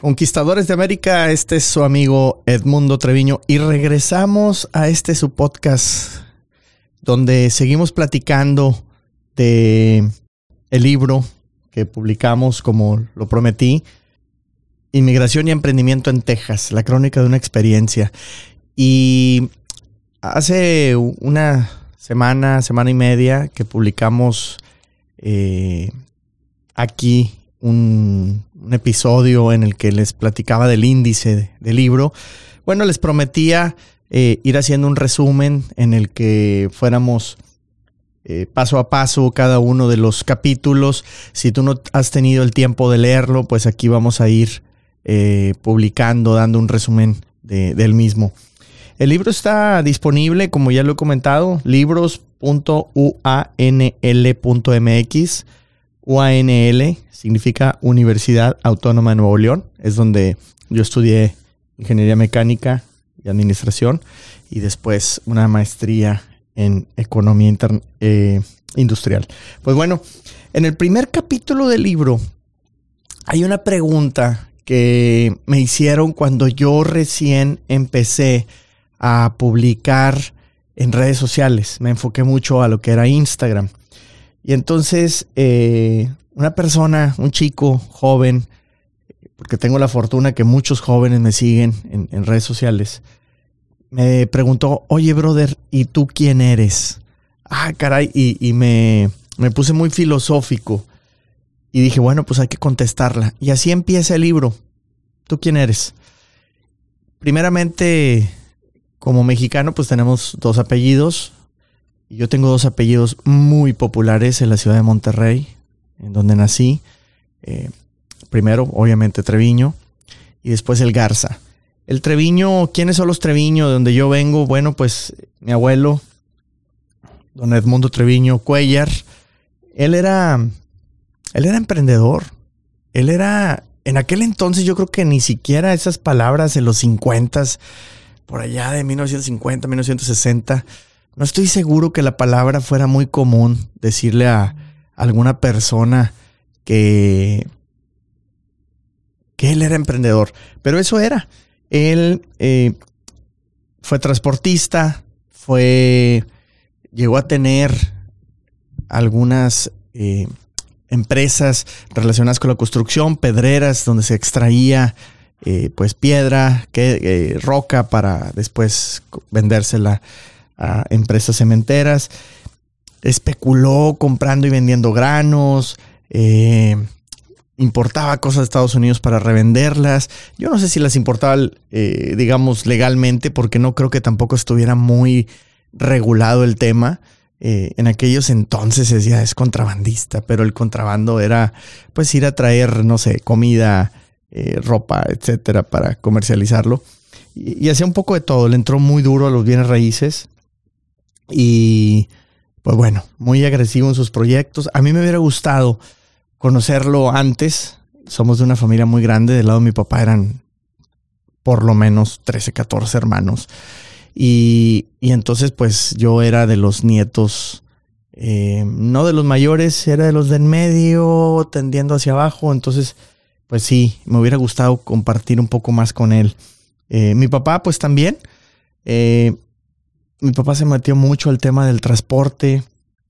Conquistadores de América, este es su amigo Edmundo Treviño y regresamos a este su podcast donde seguimos platicando de el libro que publicamos como lo prometí, Inmigración y Emprendimiento en Texas, la crónica de una experiencia. Y hace una semana, semana y media que publicamos eh, aquí un, episodio en el que les platicaba del índice del libro. Bueno, les prometía eh, ir haciendo un resumen en el que fuéramos eh, paso a paso cada uno de los capítulos. Si tú no has tenido el tiempo de leerlo, pues aquí vamos a ir eh, publicando, dando un resumen del mismo. El libro está disponible, como ya lo he comentado, libros.uanl.mx UANL significa Universidad Autónoma de Nuevo León. Es donde yo estudié ingeniería mecánica y administración y después una maestría en economía eh, industrial. Pues bueno, en el primer capítulo del libro hay una pregunta que me hicieron cuando yo recién empecé a publicar en redes sociales. Me enfoqué mucho a lo que era Instagram. Y entonces, eh, una persona, un chico joven, porque tengo la fortuna que muchos jóvenes me siguen en, redes sociales, me preguntó, oye, brother, ¿y tú quién eres? Ah, caray, y, me, me puse muy filosófico. Y dije, bueno, pues hay que contestarla. Y así empieza el libro. ¿Tú quién eres? Primeramente, como mexicano, pues tenemos dos apellidos. Yo tengo dos apellidos muy populares en la ciudad de Monterrey, en donde nací. Eh, primero, obviamente, Treviño, y después el Garza. El Treviño, ¿quiénes son los Treviño? De donde yo vengo, bueno, pues mi abuelo, don Edmundo Treviño Cuellar, él era, él era emprendedor. Él era, en aquel entonces yo creo que ni siquiera esas palabras en los 50, por allá de 1950, 1960, no estoy seguro que la palabra fuera muy común decirle a alguna persona que, que él era emprendedor, pero eso era. Él eh, fue transportista, fue, llegó a tener algunas eh, empresas relacionadas con la construcción, pedreras donde se extraía eh, pues piedra, que, roca para después vendérsela a empresas cementeras. Especuló comprando y vendiendo granos. Eh, importaba cosas de Estados Unidos para revenderlas. Yo no sé si las importaba, eh, digamos, legalmente, porque no creo que tampoco estuviera muy regulado el tema. Eh, en aquellos entonces decía es contrabandista, pero el contrabando era pues ir a traer, no sé, comida, ropa, etcétera, para comercializarlo. Y, hacía un poco de todo. Le entró muy duro a los bienes raíces. Y pues bueno, muy agresivo en sus proyectos. A mí me hubiera gustado conocerlo antes. Somos de una familia muy grande. Del lado de mi papá eran por lo menos 13, 14 hermanos. Y, y entonces pues yo era de los nietos, eh, no de los mayores, era de los de en medio, tendiendo hacia abajo. Entonces pues sí, me hubiera gustado compartir un poco más con él. Eh, mi papá pues también. Eh, mi papá se metió mucho al tema del transporte,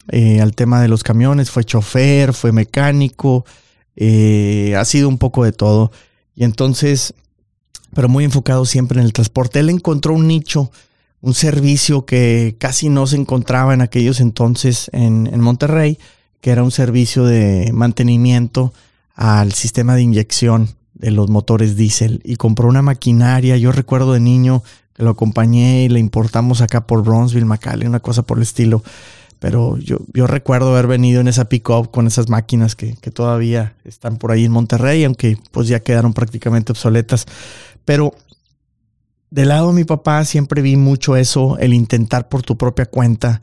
eh, al tema de los camiones, fue chofer, fue mecánico, eh, ha sido un poco de todo. Y entonces, pero muy enfocado siempre en el transporte. Él encontró un nicho, un servicio que casi no se encontraba en aquellos entonces en, en Monterrey, que era un servicio de mantenimiento al sistema de inyección de los motores diésel y compró una maquinaria. Yo recuerdo de niño lo acompañé y le importamos acá por Bronzeville, McAllen, una cosa por el estilo. Pero yo, yo recuerdo haber venido en esa pick-up con esas máquinas que, que, todavía están por ahí en Monterrey, aunque pues ya quedaron prácticamente obsoletas. Pero del lado de mi papá siempre vi mucho eso, el intentar por tu propia cuenta,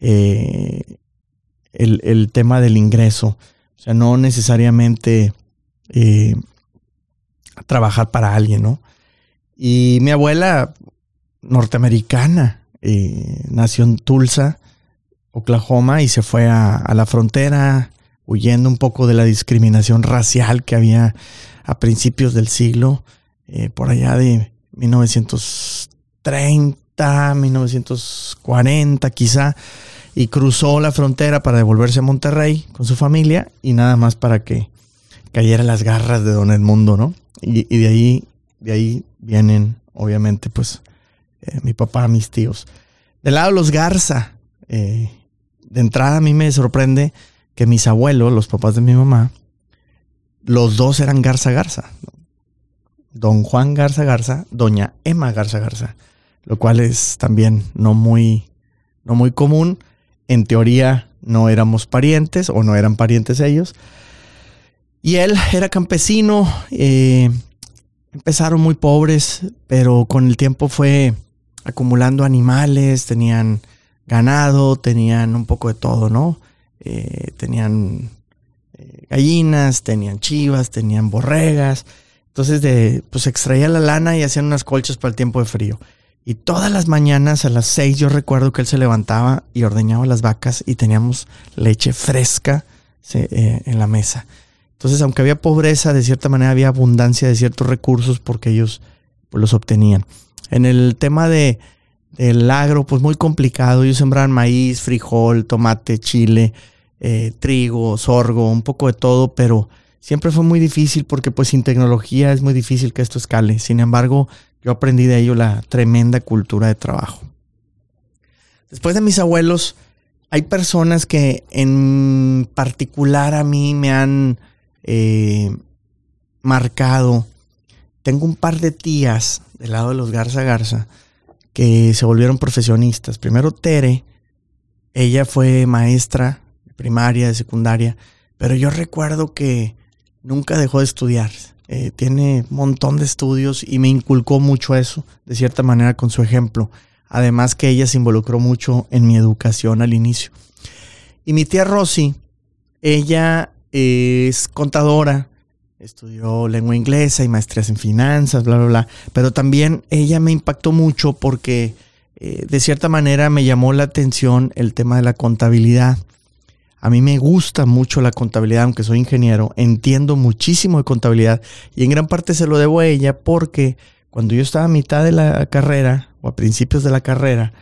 eh, el, el, tema del ingreso. O sea, no necesariamente eh, trabajar para alguien, ¿no? Y mi abuela, norteamericana. Nació en Tulsa, Oklahoma, y se fue a, la frontera huyendo un poco de la discriminación racial que había a principios del siglo, eh, por allá de 1930, 1940 quizá, y cruzó la frontera para devolverse a Monterrey con su familia y nada más para que cayera las garras de Don Edmundo, ¿no? Y, de ahí, de ahí vienen, obviamente, pues, eh, mi papá, mis tíos. Del lado los Garza, eh, de entrada a mí me sorprende que mis abuelos, los papás de mi mamá, los dos eran Garza Garza. Don Juan Garza Garza, doña Emma Garza Garza, lo cual es también no muy, no muy común. En teoría no éramos parientes o no eran parientes ellos. Y él era campesino, eh, empezaron muy pobres, pero con el tiempo fue acumulando animales, tenían ganado, tenían un poco de todo, ¿no? Eh, tenían eh, gallinas, tenían chivas, tenían borregas. Entonces, de, pues extraía la lana y hacían unas colchas para el tiempo de frío. Y todas las mañanas a las seis yo recuerdo que él se levantaba y ordeñaba las vacas y teníamos leche fresca eh, en la mesa. Entonces, aunque había pobreza, de cierta manera había abundancia de ciertos recursos porque ellos pues, los obtenían. En el tema de, del agro, pues muy complicado. Ellos sembraban maíz, frijol, tomate, chile, eh, trigo, sorgo, un poco de todo, pero siempre fue muy difícil porque pues sin tecnología es muy difícil que esto escale. Sin embargo, yo aprendí de ello la tremenda cultura de trabajo. Después de mis abuelos, hay personas que en particular a mí me han eh, marcado. Tengo un par de tías del lado de los Garza Garza que se volvieron profesionistas. Primero Tere, ella fue maestra de primaria, de secundaria, pero yo recuerdo que nunca dejó de estudiar. Eh, tiene un montón de estudios y me inculcó mucho eso, de cierta manera, con su ejemplo. Además que ella se involucró mucho en mi educación al inicio. Y mi tía Rosy, ella es contadora, Estudió lengua inglesa y maestrías en finanzas, bla, bla, bla. Pero también ella me impactó mucho porque eh, de cierta manera me llamó la atención el tema de la contabilidad. A mí me gusta mucho la contabilidad, aunque soy ingeniero, entiendo muchísimo de contabilidad y en gran parte se lo debo a ella porque cuando yo estaba a mitad de la carrera o a principios de la carrera,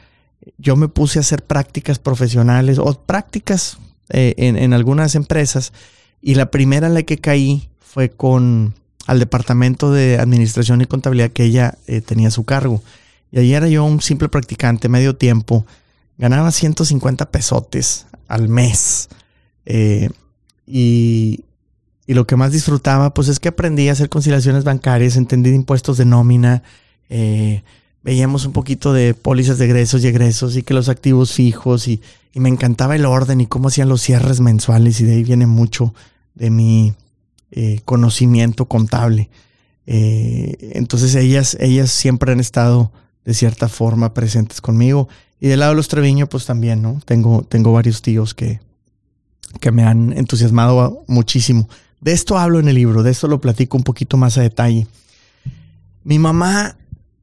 yo me puse a hacer prácticas profesionales o prácticas eh, en, en algunas empresas y la primera en la que caí fue con al departamento de administración y contabilidad que ella eh, tenía a su cargo. Y ahí era yo un simple practicante, medio tiempo. Ganaba 150 pesotes al mes. Eh, y, y, lo que más disfrutaba, pues es que aprendí a hacer conciliaciones bancarias, entendí impuestos de nómina, eh, veíamos un poquito de pólizas de egresos y egresos y que los activos fijos y, y me encantaba el orden y cómo hacían los cierres mensuales y de ahí viene mucho de mi eh, conocimiento contable. Eh, entonces ellas, ellas siempre han estado de cierta forma presentes conmigo. Y del lado de los Treviño, pues también, ¿no? Tengo, tengo varios tíos que, que me han entusiasmado muchísimo. De esto hablo en el libro, de esto lo platico un poquito más a detalle. Mi mamá,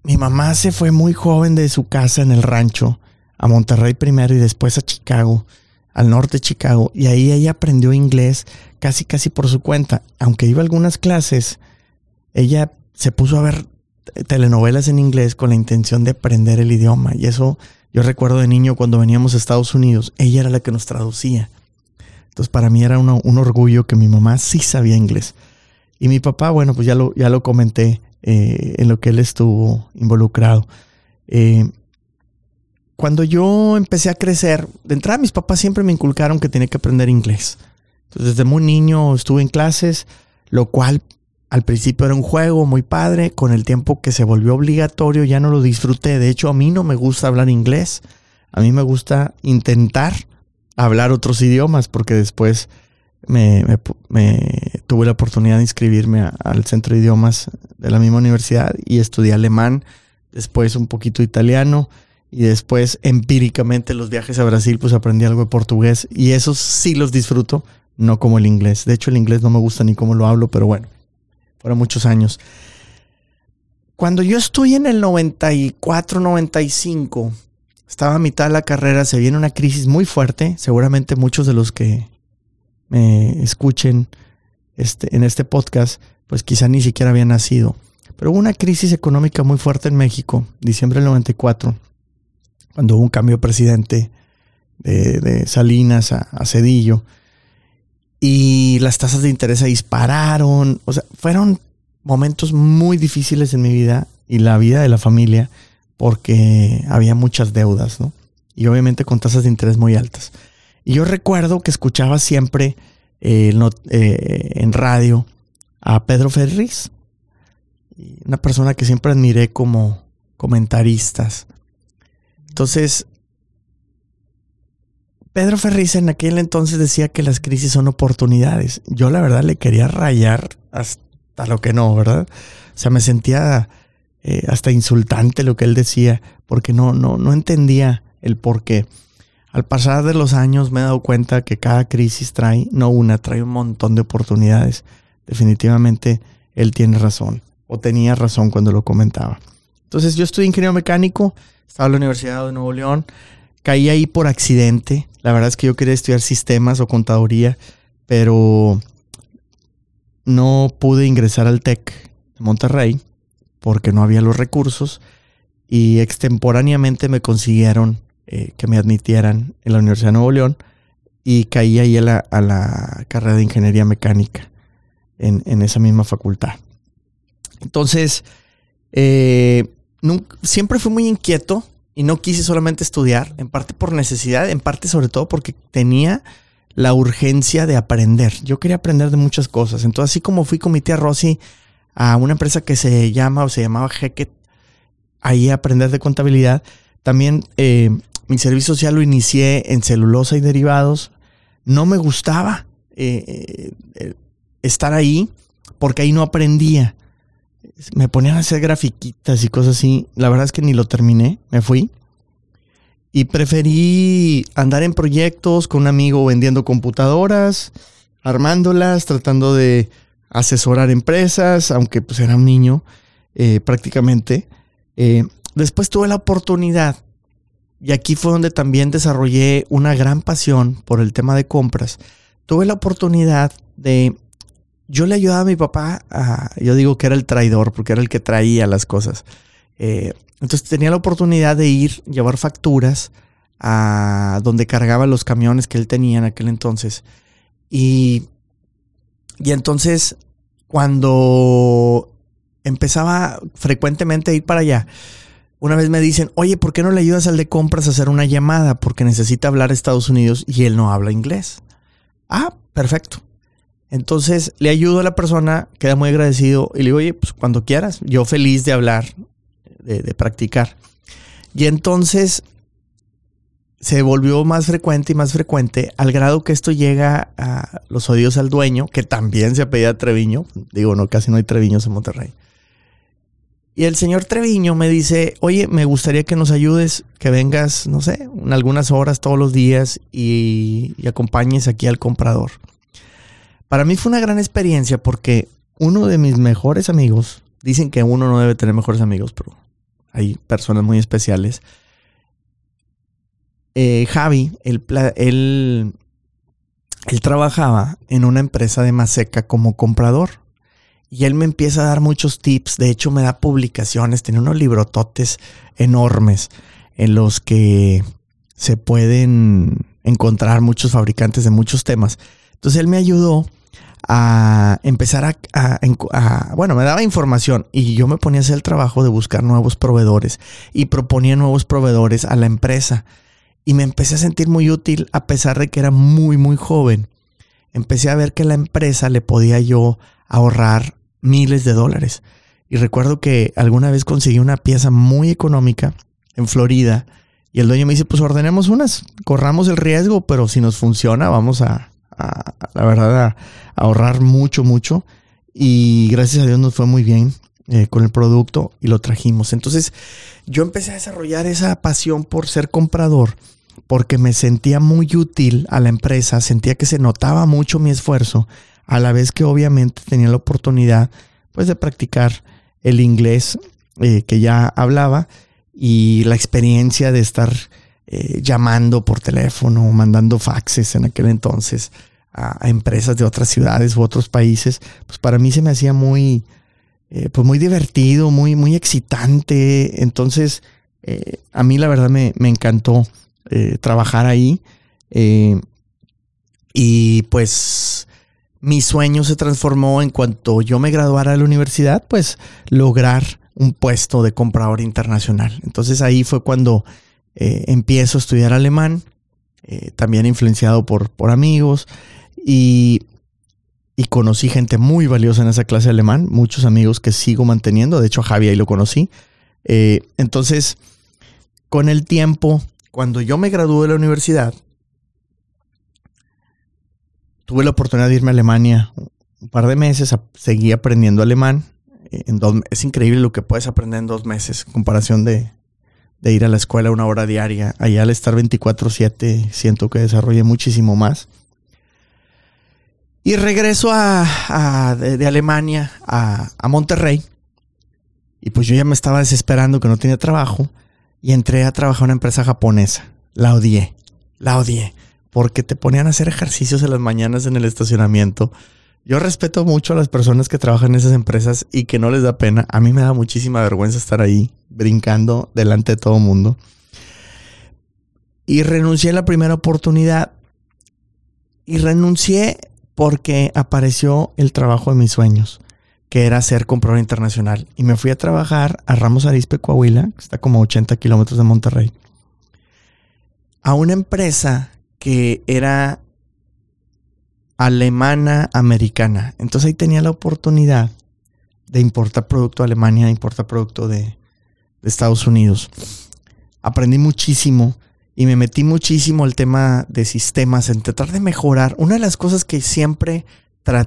mi mamá se fue muy joven de su casa en el rancho a Monterrey primero y después a Chicago al norte de Chicago y ahí ella aprendió inglés casi casi por su cuenta. Aunque iba a algunas clases, ella se puso a ver telenovelas en inglés con la intención de aprender el idioma. Y eso yo recuerdo de niño cuando veníamos a Estados Unidos, ella era la que nos traducía. Entonces para mí era un orgullo que mi mamá sí sabía inglés. Y mi papá, bueno, pues ya lo, ya lo comenté eh, en lo que él estuvo involucrado. Eh, cuando yo empecé a crecer, de entrada mis papás siempre me inculcaron que tenía que aprender inglés. Entonces desde muy niño estuve en clases, lo cual al principio era un juego muy padre, con el tiempo que se volvió obligatorio ya no lo disfruté. De hecho, a mí no me gusta hablar inglés, a mí me gusta intentar hablar otros idiomas porque después me, tuve la oportunidad de inscribirme al centro de idiomas de la misma universidad y estudié alemán, después un poquito italiano y después empíricamente los viajes a Brasil pues aprendí algo de portugués y esos sí los disfruto, no como el inglés. De hecho el inglés no me gusta ni cómo lo hablo, pero bueno, fueron muchos años. Cuando yo estoy en el 94, 95, estaba a mitad de la carrera, se viene una crisis muy fuerte, seguramente muchos de los que me escuchen este, en este podcast pues quizá ni siquiera había nacido. Pero hubo una crisis económica muy fuerte en México, diciembre del 94, cuando hubo un cambio de presidente de, Salinas a, a, Cedillo. Y las tasas de interés se dispararon. O sea, fueron momentos muy difíciles en mi vida y la vida de la familia porque había muchas deudas, ¿no? Y obviamente con tasas de interés muy altas. Y yo recuerdo que escuchaba siempre eh, eh, en radio a Pedro Ferriz, una persona que siempre admiré como comentaristas. Entonces, Pedro Ferriz en aquel entonces decía que las crisis son oportunidades. Yo la verdad le quería rayar hasta lo que no, ¿verdad? O sea, me sentía eh, hasta insultante lo que él decía, porque no, no, no entendía el por qué. Al pasar de los años me he dado cuenta que cada crisis trae, no una, trae un montón de oportunidades. Definitivamente él tiene razón, o tenía razón cuando lo comentaba. Entonces yo estudié ingeniero mecánico, estaba en la Universidad de Nuevo León, caí ahí por accidente. La verdad es que yo quería estudiar sistemas o contaduría, pero no pude ingresar al TEC de Monterrey porque no había los recursos y extemporáneamente me consiguieron eh, que me admitieran en la Universidad de Nuevo León y caí ahí a la, carrera de ingeniería mecánica en, esa misma facultad. Entonces, eh, siempre fui muy inquieto y no quise solamente estudiar, en parte por necesidad, en parte sobre todo porque tenía la urgencia de aprender. Yo quería aprender de muchas cosas. Entonces, así como fui con mi tía Rosy a una empresa que se llama o se llamaba Hackett, ahí a aprender de contabilidad. También eh, mi servicio social lo inicié en celulosa y derivados. No me gustaba eh, eh, estar ahí porque ahí no aprendía. Me ponían a hacer grafiquitas y cosas así. La verdad es que ni lo terminé, me fui. Y preferí andar en proyectos con un amigo vendiendo computadoras, armándolas, tratando de asesorar empresas, aunque pues era un niño eh, prácticamente. Eh, después tuve la oportunidad, y aquí fue donde también desarrollé una gran pasión por el tema de compras. Tuve la oportunidad de, yo le ayudaba a mi papá, a, yo digo que era el traidor, porque era el que traía las cosas. Eh, entonces tenía la oportunidad de ir, llevar facturas a donde cargaba los camiones que él tenía en aquel entonces. Y y entonces, cuando empezaba frecuentemente a ir para allá, una vez me dicen, oye, ¿por qué no le ayudas al de compras a hacer una llamada? Porque necesita hablar Estados Unidos y él no habla inglés. Ah, perfecto. Entonces le ayudo a la persona, queda muy agradecido y le digo, oye, pues cuando quieras, yo feliz de hablar, de, practicar. Y entonces se volvió más frecuente y más frecuente al grado que esto llega a los oídos al dueño, que también se apellida Treviño. Digo, no, casi no hay Treviños en Monterrey. Y el señor Treviño me dice, oye, me gustaría que nos ayudes, que vengas, no sé, algunas horas todos los días y, y acompañes aquí al comprador. Para mí fue una gran experiencia porque uno de mis mejores amigos, dicen que uno no debe tener mejores amigos, pero hay personas muy especiales eh, Javi, él, él, trabajaba en una empresa de Maseca como comprador. Y él me empieza a dar muchos tips. De hecho, me da publicaciones. Tiene unos librototes enormes en los que se pueden encontrar muchos fabricantes de muchos temas. Entonces él me ayudó a empezar a, bueno, me daba información y yo me ponía a hacer el trabajo de buscar nuevos proveedores y proponía nuevos proveedores a la empresa y me empecé a sentir muy útil a pesar de que era muy, muy joven. Empecé a ver que la empresa le podía yo ahorrar miles de dólares. Y recuerdo que alguna vez conseguí una pieza muy económica en Florida y el dueño me dice, pues ordenemos unas, corramos el riesgo, pero si nos funciona vamos a, la verdad, a, ahorrar mucho, mucho. Y gracias a Dios nos fue muy bien eh, con el producto y lo trajimos. Entonces yo empecé a desarrollar esa pasión por ser comprador porque me sentía muy útil a la empresa, sentía que se notaba mucho mi esfuerzo, a la vez que obviamente tenía la oportunidad pues de practicar el inglés eh, que ya hablaba y la experiencia de estar eh, llamando por teléfono, mandando faxes en aquel entonces a, empresas de otras ciudades u otros países, pues para mí se me hacía muy, eh, pues muy divertido, muy, muy excitante. Entonces, eh, a mí la verdad me, encantó eh, trabajar ahí. y pues mi sueño se transformó en cuanto yo me graduara de la universidad, pues lograr un puesto de comprador internacional. Entonces ahí fue cuando empiezo a estudiar alemán, también influenciado por, por amigos. Y, conocí gente muy valiosa en esa clase de alemán, muchos amigos que sigo manteniendo, de hecho a Javi ahí lo conocí. Eh, entonces, con el tiempo, cuando yo me gradué de la universidad, tuve la oportunidad de irme a Alemania un par de meses, seguí aprendiendo alemán. Eh, es increíble lo que puedes aprender en dos meses en comparación de, de ir a la escuela una hora diaria. Allá al estar 24/7 siento que desarrollé muchísimo más. Y regreso a, de, Alemania a, a, Monterrey. Y pues yo ya me estaba desesperando que no tenía trabajo. Y entré a trabajar en una empresa japonesa. La odié. La odié. Porque te ponían a hacer ejercicios en las mañanas en el estacionamiento. Yo respeto mucho a las personas que trabajan en esas empresas y que no les da pena. A mí me da muchísima vergüenza estar ahí brincando delante de todo el mundo. Y renuncié a la primera oportunidad. Y renuncié porque apareció el trabajo de mis sueños, que era ser comprador internacional. Y me fui a trabajar a Ramos Arizpe, Coahuila, que está como a 80 kilómetros de Monterrey, a una empresa que era alemana americana. Entonces ahí tenía la oportunidad de importar producto a Alemania, de importar producto de, de Estados Unidos. Aprendí muchísimo y me metí muchísimo al tema de sistemas, en tratar de mejorar. Una de las cosas que siempre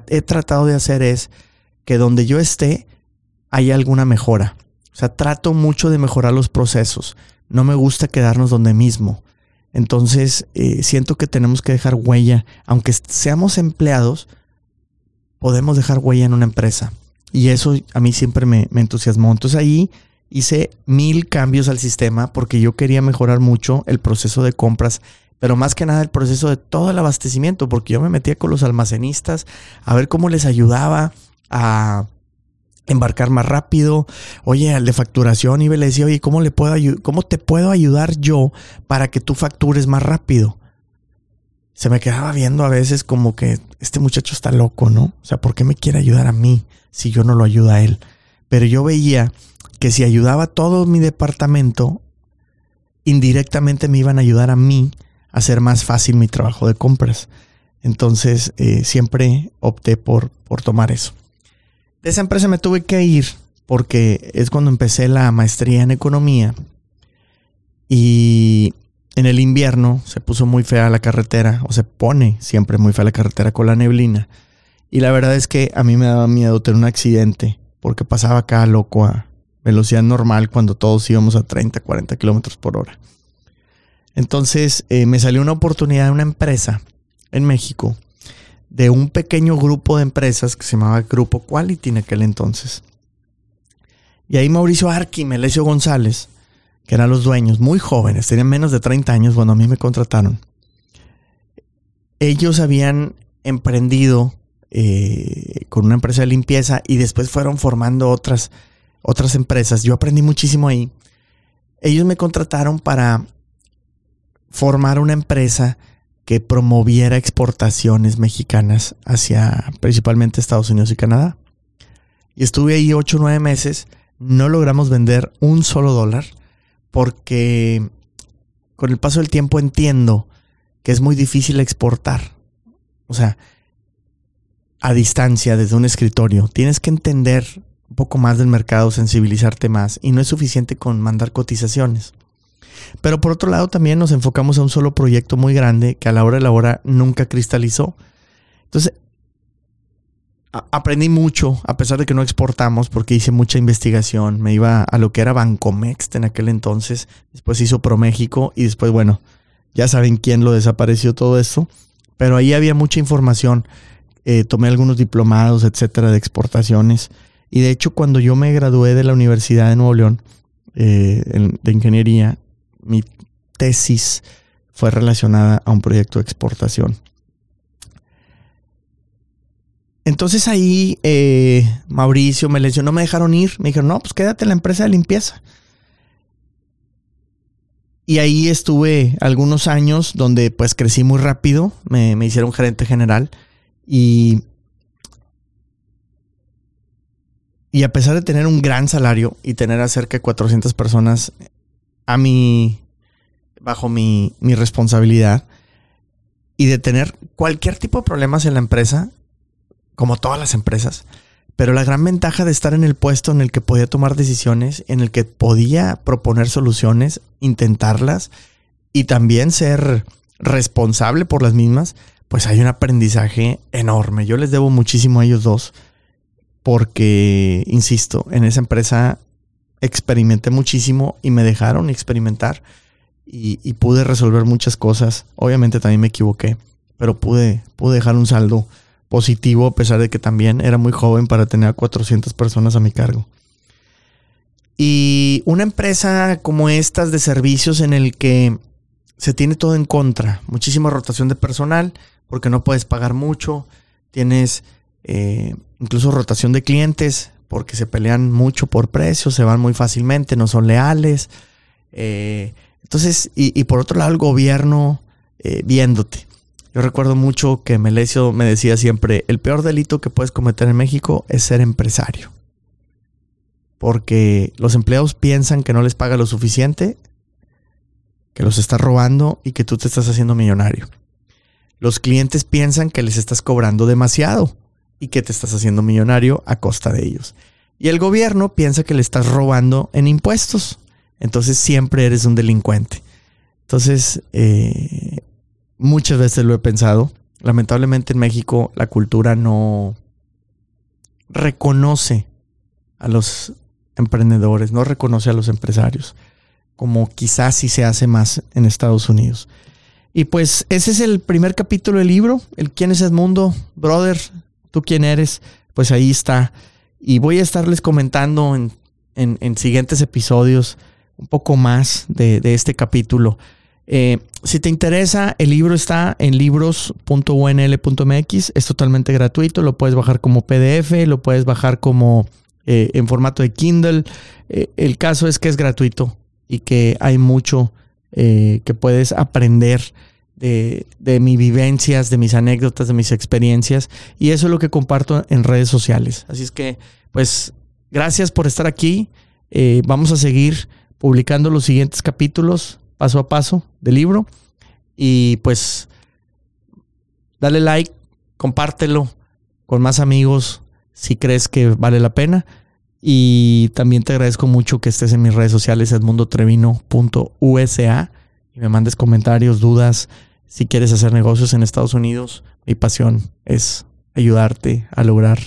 he tratado de hacer es que donde yo esté haya alguna mejora. O sea, trato mucho de mejorar los procesos. No me gusta quedarnos donde mismo. Entonces, eh, siento que tenemos que dejar huella. Aunque seamos empleados, podemos dejar huella en una empresa. Y eso a mí siempre me, me entusiasmó. Entonces ahí hice mil cambios al sistema porque yo quería mejorar mucho el proceso de compras, pero más que nada el proceso de todo el abastecimiento, porque yo me metía con los almacenistas a ver cómo les ayudaba a embarcar más rápido. Oye, al de facturación, y le decía, oye, ¿cómo, le puedo ¿cómo te puedo ayudar yo para que tú factures más rápido? Se me quedaba viendo a veces como que este muchacho está loco, ¿no? O sea, ¿por qué me quiere ayudar a mí si yo no lo ayudo a él? Pero yo veía que si ayudaba a todo mi departamento, indirectamente me iban a ayudar a mí a hacer más fácil mi trabajo de compras. Entonces eh, siempre opté por, por tomar eso. Esa empresa me tuve que ir porque es cuando empecé la maestría en economía y en el invierno se puso muy fea la carretera o se pone siempre muy fea la carretera con la neblina. Y la verdad es que a mí me daba miedo tener un accidente porque pasaba acá loco a velocidad normal cuando todos íbamos a 30, 40 kilómetros por hora. Entonces eh, me salió una oportunidad de una empresa en México, de un pequeño grupo de empresas que se llamaba Grupo Quality en aquel entonces. Y ahí Mauricio Arqui y Melesio González, que eran los dueños, muy jóvenes, tenían menos de 30 años cuando a mí me contrataron. Ellos habían emprendido eh, con una empresa de limpieza y después fueron formando otras otras empresas. Yo aprendí muchísimo ahí. Ellos me contrataron para formar una empresa que promoviera exportaciones mexicanas hacia principalmente Estados Unidos y Canadá. Y estuve ahí ocho o nueve meses. No logramos vender un solo dólar porque con el paso del tiempo entiendo que es muy difícil exportar. O sea, a distancia desde un escritorio. Tienes que entender un poco más del mercado, sensibilizarte más y no es suficiente con mandar cotizaciones. Pero por otro lado también nos enfocamos a un solo proyecto muy grande que a la hora de la hora nunca cristalizó. Entonces, aprendí mucho, a pesar de que no exportamos, porque hice mucha investigación. Me iba a lo que era Bancomext en aquel entonces, después hizo ProMéxico y después, bueno, ya saben quién lo desapareció todo esto. Pero ahí había mucha información. Eh, tomé algunos diplomados, etcétera, de exportaciones. Y de hecho, cuando yo me gradué de la Universidad de Nuevo León eh, de ingeniería, mi tesis fue relacionada a un proyecto de exportación. entonces ahí eh, Mauricio me les no me dejaron ir. Me dijeron, no, pues quédate en la empresa de limpieza. Y ahí estuve algunos años donde pues crecí muy rápido. Me, me hicieron gerente general. Y, y a pesar de tener un gran salario y tener a cerca de 400 personas a mi, bajo mi, mi responsabilidad, y de tener cualquier tipo de problemas en la empresa, como todas las empresas. Pero la gran ventaja de estar en el puesto en el que podía tomar decisiones, en el que podía proponer soluciones, intentarlas y también ser responsable por las mismas, pues hay un aprendizaje enorme. Yo les debo muchísimo a ellos dos porque, insisto, en esa empresa experimenté muchísimo y me dejaron experimentar y, pude resolver muchas cosas. Obviamente también me equivoqué, pero pude, pude dejar un saldo positivo a pesar de que también era muy joven para tener a 400 personas a mi cargo. Y una empresa como estas de servicios en el que se tiene todo en contra, muchísima rotación de personal porque no puedes pagar mucho, tienes eh, incluso rotación de clientes porque se pelean mucho por precios, se van muy fácilmente, no son leales. Eh, entonces, y, por otro lado el gobierno eh, viéndote. Yo recuerdo mucho que Melesio me decía siempre, el peor delito que puedes cometer en México es ser empresario. Porque los empleados piensan que no les paga lo suficiente, que los estás robando y que tú te estás haciendo millonario. Los clientes piensan que les estás cobrando demasiado y que te estás haciendo millonario a costa de ellos. Y el gobierno piensa que le estás robando en impuestos. Entonces siempre eres un delincuente. Entonces, eh, Muchas veces lo he pensado. Lamentablemente en México la cultura no reconoce a los emprendedores, no reconoce a los empresarios, como quizás sí se hace más en Estados Unidos. Y pues ese es el primer capítulo del libro, el quién es Edmundo, brother, tú quién eres, pues ahí está. Y voy a estarles comentando en, en, siguientes episodios un poco más de, este capítulo. Eh, si te interesa, el libro está en libros.unl.mx. Es totalmente gratuito. Lo puedes bajar como PDF, lo puedes bajar como eh, en formato de Kindle. Eh, el caso es que es gratuito y que hay mucho que puedes aprender de, de, mis vivencias, de mis anécdotas, de mis experiencias. Y eso es lo que comparto en redes sociales. Así es que, pues, gracias por estar aquí. vamos a seguir publicando los siguientes capítulos paso a paso del libro. Y pues dale like, compártelo con más amigos si crees que vale la pena. Y también te agradezco mucho que estés en mis redes sociales, edmundotrevino.usa, y me mandes comentarios, dudas. Si quieres hacer negocios en Estados Unidos, mi pasión es ayudarte a lograr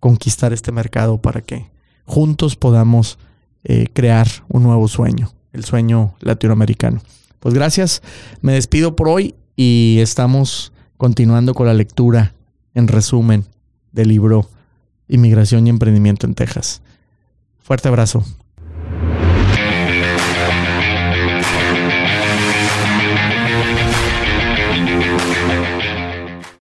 conquistar este mercado para que juntos podamos eh, crear un nuevo sueño el sueño latinoamericano. Pues gracias, me despido por hoy y estamos continuando con la lectura en resumen del libro Inmigración y Emprendimiento en Texas. Fuerte abrazo.